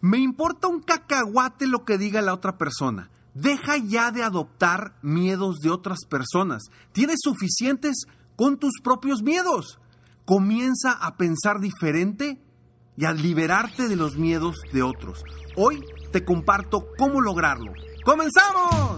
Me importa un cacahuate lo que diga la otra persona. Deja ya de adoptar miedos de otras personas. Tienes suficientes con tus propios miedos. Comienza a pensar diferente y a liberarte de los miedos de otros. Hoy te comparto cómo lograrlo. ¡Comenzamos!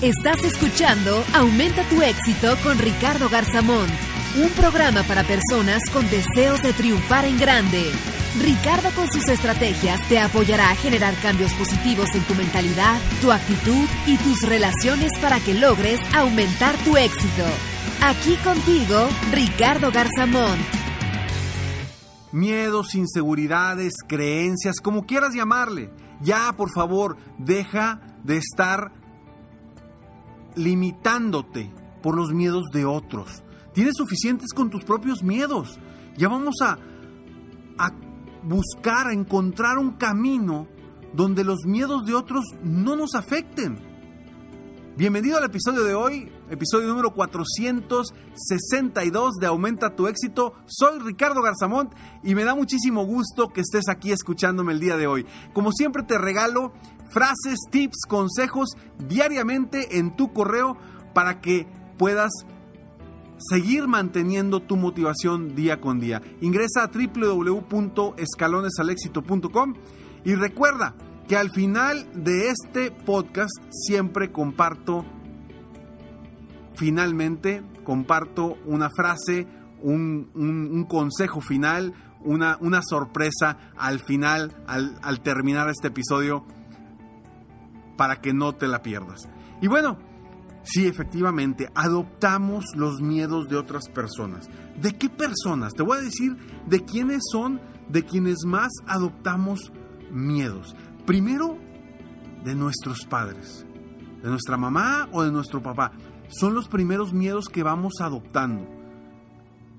Estás escuchando Aumenta tu éxito con Ricardo Garzamón, un programa para personas con deseos de triunfar en grande. Ricardo con sus estrategias te apoyará a generar cambios positivos en tu mentalidad, tu actitud y tus relaciones para que logres aumentar tu éxito. Aquí contigo, Ricardo Garzamón. Miedos, inseguridades, creencias, como quieras llamarle. Ya, por favor, deja de estar limitándote por los miedos de otros. Tienes suficientes con tus propios miedos. Ya vamos a, a buscar, encontrar un camino donde los miedos de otros no nos afecten. Bienvenido al episodio de hoy, episodio número 462 de Aumenta tu éxito. Soy Ricardo Garzamont y me da muchísimo gusto que estés aquí escuchándome el día de hoy. Como siempre te regalo frases, tips, consejos diariamente en tu correo para que puedas seguir manteniendo tu motivación día con día. Ingresa a www.escalonesalexito.com y recuerda que al final de este podcast siempre comparto, finalmente comparto una frase, un, consejo final, una, una, sorpresa al final, al, al terminar este episodio, para que no te la pierdas. Y bueno, Sí, efectivamente, adoptamos los miedos de otras personas. ¿De qué personas? Te voy a decir de quiénes son, de quienes más adoptamos miedos. Primero, de nuestros padres, de nuestra mamá o de nuestro papá. Son los primeros miedos que vamos adoptando.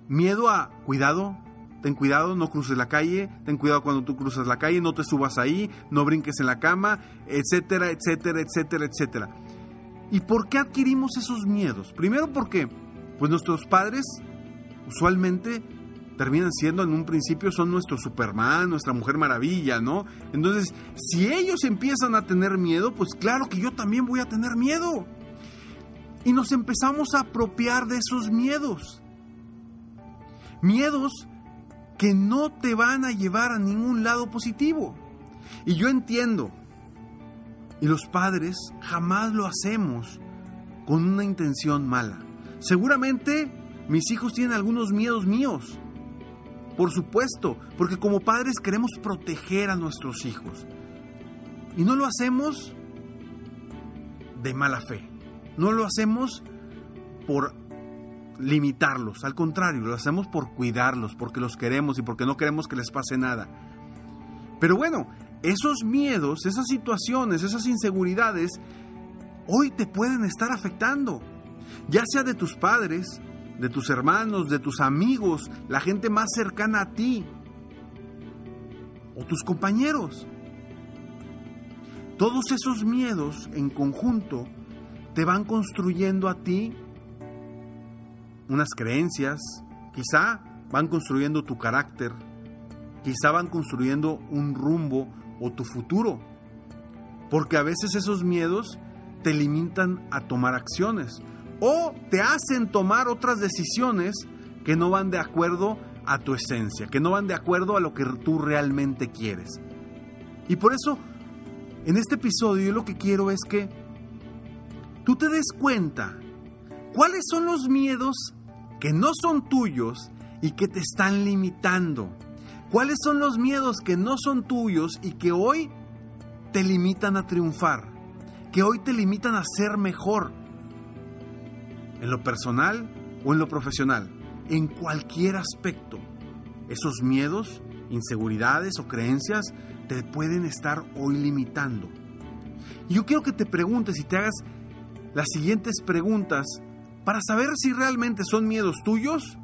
Miedo a, cuidado, ten cuidado, no cruces la calle, ten cuidado cuando tú cruzas la calle, no te subas ahí, no brinques en la cama, etcétera, etcétera, etcétera, etcétera. ¿Y por qué adquirimos esos miedos? Primero porque pues nuestros padres usualmente terminan siendo en un principio son nuestro Superman, nuestra Mujer Maravilla, ¿no? Entonces, si ellos empiezan a tener miedo, pues claro que yo también voy a tener miedo. Y nos empezamos a apropiar de esos miedos. Miedos que no te van a llevar a ningún lado positivo. Y yo entiendo, y los padres jamás lo hacemos con una intención mala. Seguramente mis hijos tienen algunos miedos míos. Por supuesto, porque como padres queremos proteger a nuestros hijos. Y no lo hacemos de mala fe. No lo hacemos por limitarlos. Al contrario, lo hacemos por cuidarlos, porque los queremos y porque no queremos que les pase nada. Pero bueno, esos miedos, esas situaciones, esas inseguridades, hoy te pueden estar afectando. Ya sea de tus padres, de tus hermanos, de tus amigos, la gente más cercana a ti o tus compañeros. Todos esos miedos en conjunto te van construyendo a ti unas creencias, quizá van construyendo tu carácter, quizá van construyendo un rumbo o tu futuro. Porque a veces esos miedos te limitan a tomar acciones o te hacen tomar otras decisiones que no van de acuerdo a tu esencia, que no van de acuerdo a lo que tú realmente quieres. Y por eso, en este episodio yo lo que quiero es que tú te des cuenta cuáles son los miedos que no son tuyos y que te están limitando. ¿Cuáles son los miedos que no son tuyos y que hoy te limitan a triunfar? Que hoy te limitan a ser mejor. En lo personal o en lo profesional. En cualquier aspecto. Esos miedos, inseguridades o creencias te pueden estar hoy limitando. Yo quiero que te preguntes y te hagas las siguientes preguntas para saber si realmente son miedos tuyos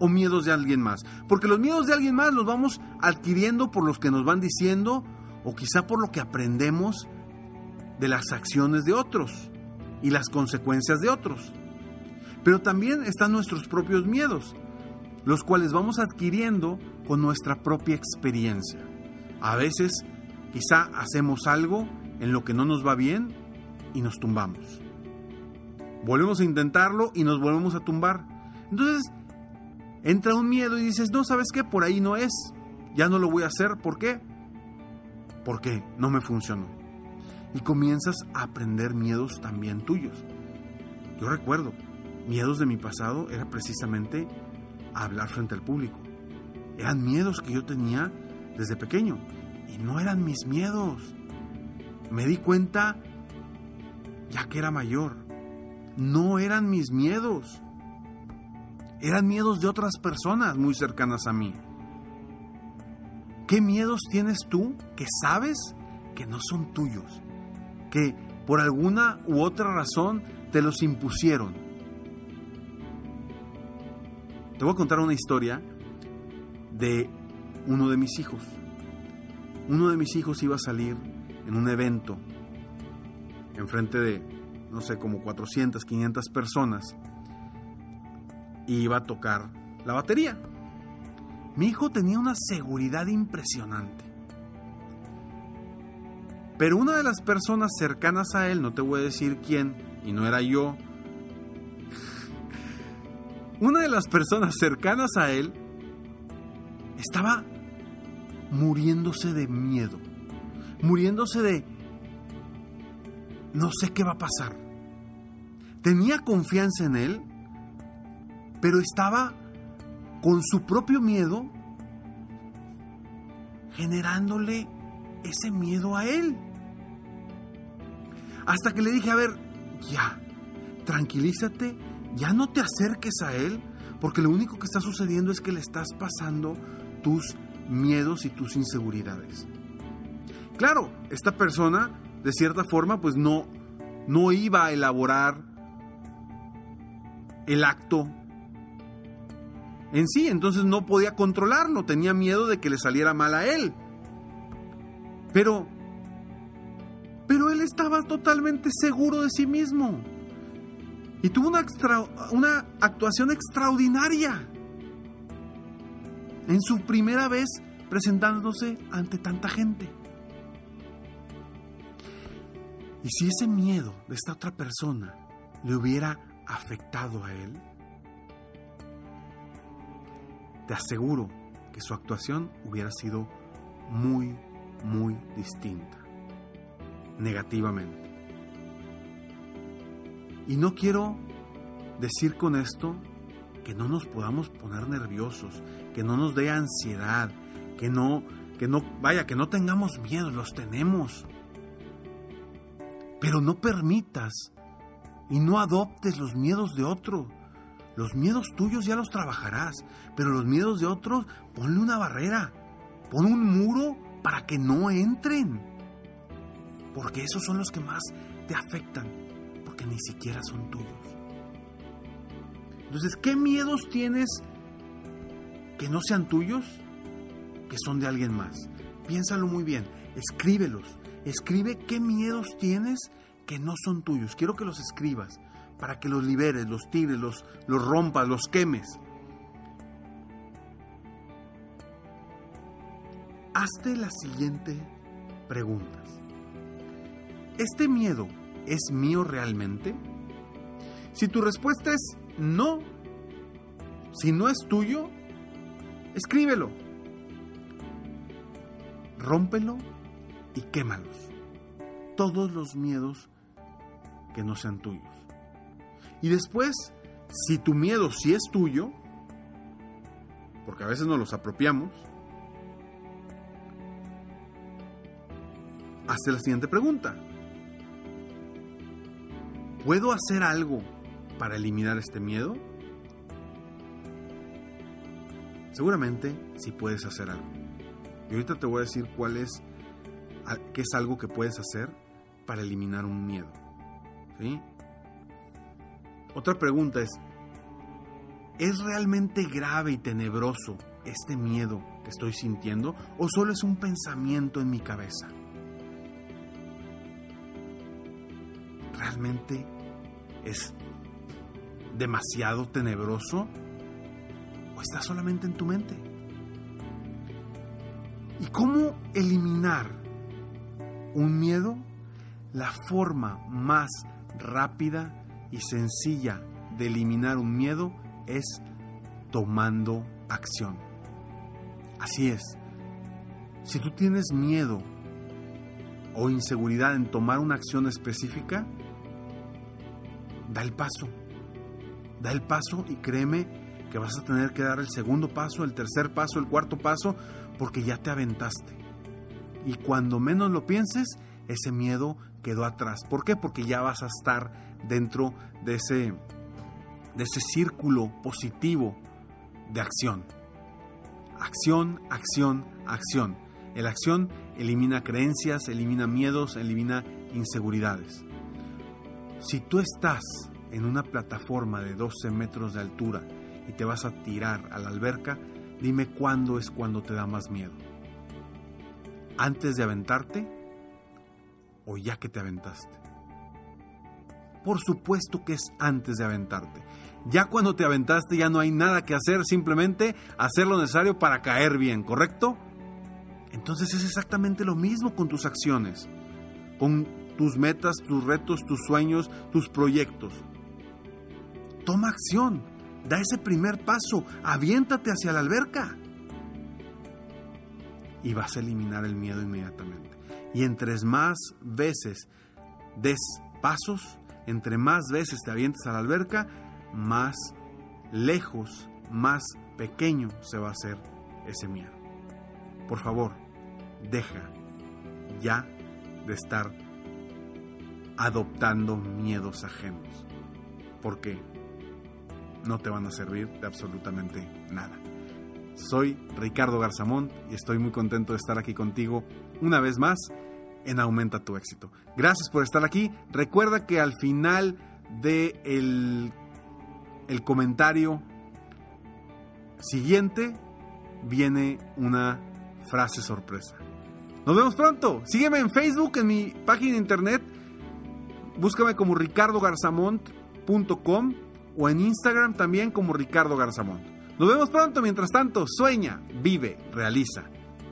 o miedos de alguien más. Porque los miedos de alguien más los vamos adquiriendo por los que nos van diciendo o quizá por lo que aprendemos de las acciones de otros y las consecuencias de otros. Pero también están nuestros propios miedos, los cuales vamos adquiriendo con nuestra propia experiencia. A veces quizá hacemos algo en lo que no nos va bien y nos tumbamos. Volvemos a intentarlo y nos volvemos a tumbar. Entonces, entra un miedo y dices, no, ¿sabes qué? Por ahí no es. Ya no lo voy a hacer. ¿Por qué? Porque no me funcionó. Y comienzas a aprender miedos también tuyos. Yo recuerdo, miedos de mi pasado era precisamente hablar frente al público. Eran miedos que yo tenía desde pequeño. Y no eran mis miedos. Me di cuenta ya que era mayor. No eran mis miedos eran miedos de otras personas muy cercanas a mí. ¿Qué miedos tienes tú que sabes que no son tuyos? Que por alguna u otra razón te los impusieron. Te voy a contar una historia de uno de mis hijos. Uno de mis hijos iba a salir en un evento enfrente de, no sé, como 400, 500 personas iba a tocar la batería. Mi hijo tenía una seguridad impresionante. Pero una de las personas cercanas a él, no te voy a decir quién, y no era yo, una de las personas cercanas a él estaba muriéndose de miedo, muriéndose de no sé qué va a pasar. Tenía confianza en él, pero estaba con su propio miedo generándole ese miedo a él. Hasta que le dije, a ver, ya, tranquilízate, ya no te acerques a él, porque lo único que está sucediendo es que le estás pasando tus miedos y tus inseguridades. Claro, esta persona, de cierta forma, pues no, no iba a elaborar el acto en sí, entonces no podía controlarlo, tenía miedo de que le saliera mal a él. Pero, pero él estaba totalmente seguro de sí mismo. Y tuvo una, una actuación extraordinaria en su primera vez presentándose ante tanta gente. Y si ese miedo de esta otra persona le hubiera afectado a él, te aseguro que su actuación hubiera sido muy, muy distinta, negativamente. Y no quiero decir con esto que no nos podamos poner nerviosos, que no nos dé ansiedad, que no, que no, vaya, que no tengamos miedo, los tenemos. Pero no permitas y no adoptes los miedos de otro los miedos tuyos ya los trabajarás, pero los miedos de otros, ponle una barrera, pon un muro para que no entren. Porque esos son los que más te afectan, porque ni siquiera son tuyos. Entonces, ¿qué miedos tienes que no sean tuyos, que son de alguien más? Piénsalo muy bien, escríbelos. Escribe qué miedos tienes que no son tuyos. Quiero que los escribas para que los liberes, los tires, los, los rompas, los quemes. Hazte la siguiente preguntas. ¿Este miedo es mío realmente? Si tu respuesta es no, si no es tuyo, escríbelo. Rómpelo y quémalos. Todos los miedos que no sean tuyos. Y después, si tu miedo sí es tuyo, porque a veces nos los apropiamos, hazte la siguiente pregunta. ¿Puedo hacer algo para eliminar este miedo? Seguramente sí puedes hacer algo. Y ahorita te voy a decir cuál es, qué es algo que puedes hacer para eliminar un miedo. ¿Sí? Otra pregunta es, ¿es realmente grave y tenebroso este miedo que estoy sintiendo o solo es un pensamiento en mi cabeza? ¿Realmente es demasiado tenebroso o está solamente en tu mente? ¿Y cómo eliminar un miedo? La forma más rápida y sencilla de eliminar un miedo es tomando acción. Así es. Si tú tienes miedo o inseguridad en tomar una acción específica, da el paso. Da el paso y créeme que vas a tener que dar el segundo paso, el tercer paso, el cuarto paso, porque ya te aventaste. Y cuando menos lo pienses, ese miedo quedó atrás. ¿Por qué? Porque ya vas a estar dentro de ese, de ese círculo positivo de acción. Acción, acción, acción. El acción elimina creencias, elimina miedos, elimina inseguridades. Si tú estás en una plataforma de 12 metros de altura y te vas a tirar a la alberca, dime cuándo es cuando te da más miedo. ¿Antes de aventarte o ya que te aventaste? Por supuesto que es antes de aventarte. Ya cuando te aventaste ya no hay nada que hacer, simplemente hacer lo necesario para caer bien, ¿correcto? Entonces es exactamente lo mismo con tus acciones, con tus metas, tus retos, tus sueños, tus proyectos. Toma acción, da ese primer paso, aviéntate hacia la alberca. Y vas a eliminar el miedo inmediatamente. Y entre más veces des pasos, entre más veces te avientes a la alberca, más lejos, más pequeño se va a hacer ese miedo. Por favor, deja ya de estar adoptando miedos ajenos, porque no te van a servir de absolutamente nada. Soy Ricardo Garzamont y estoy muy contento de estar aquí contigo una vez más en Aumenta tu éxito. Gracias por estar aquí. Recuerda que al final de el, comentario siguiente viene una frase sorpresa. Nos vemos pronto. Sígueme en Facebook, en mi página de internet. Búscame como ricardogarzamont.com o en Instagram también como Ricardo Garzamont. Nos vemos pronto. Mientras tanto, sueña, vive, realiza.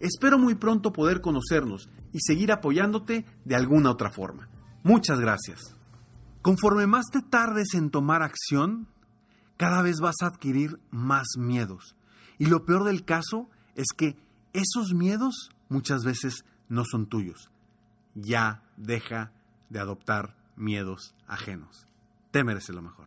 Espero muy pronto poder conocernos y seguir apoyándote de alguna otra forma. Muchas gracias. Conforme más te tardes en tomar acción, cada vez vas a adquirir más miedos. Y lo peor del caso es que esos miedos muchas veces no son tuyos. Ya deja de adoptar miedos ajenos. Te mereces lo mejor.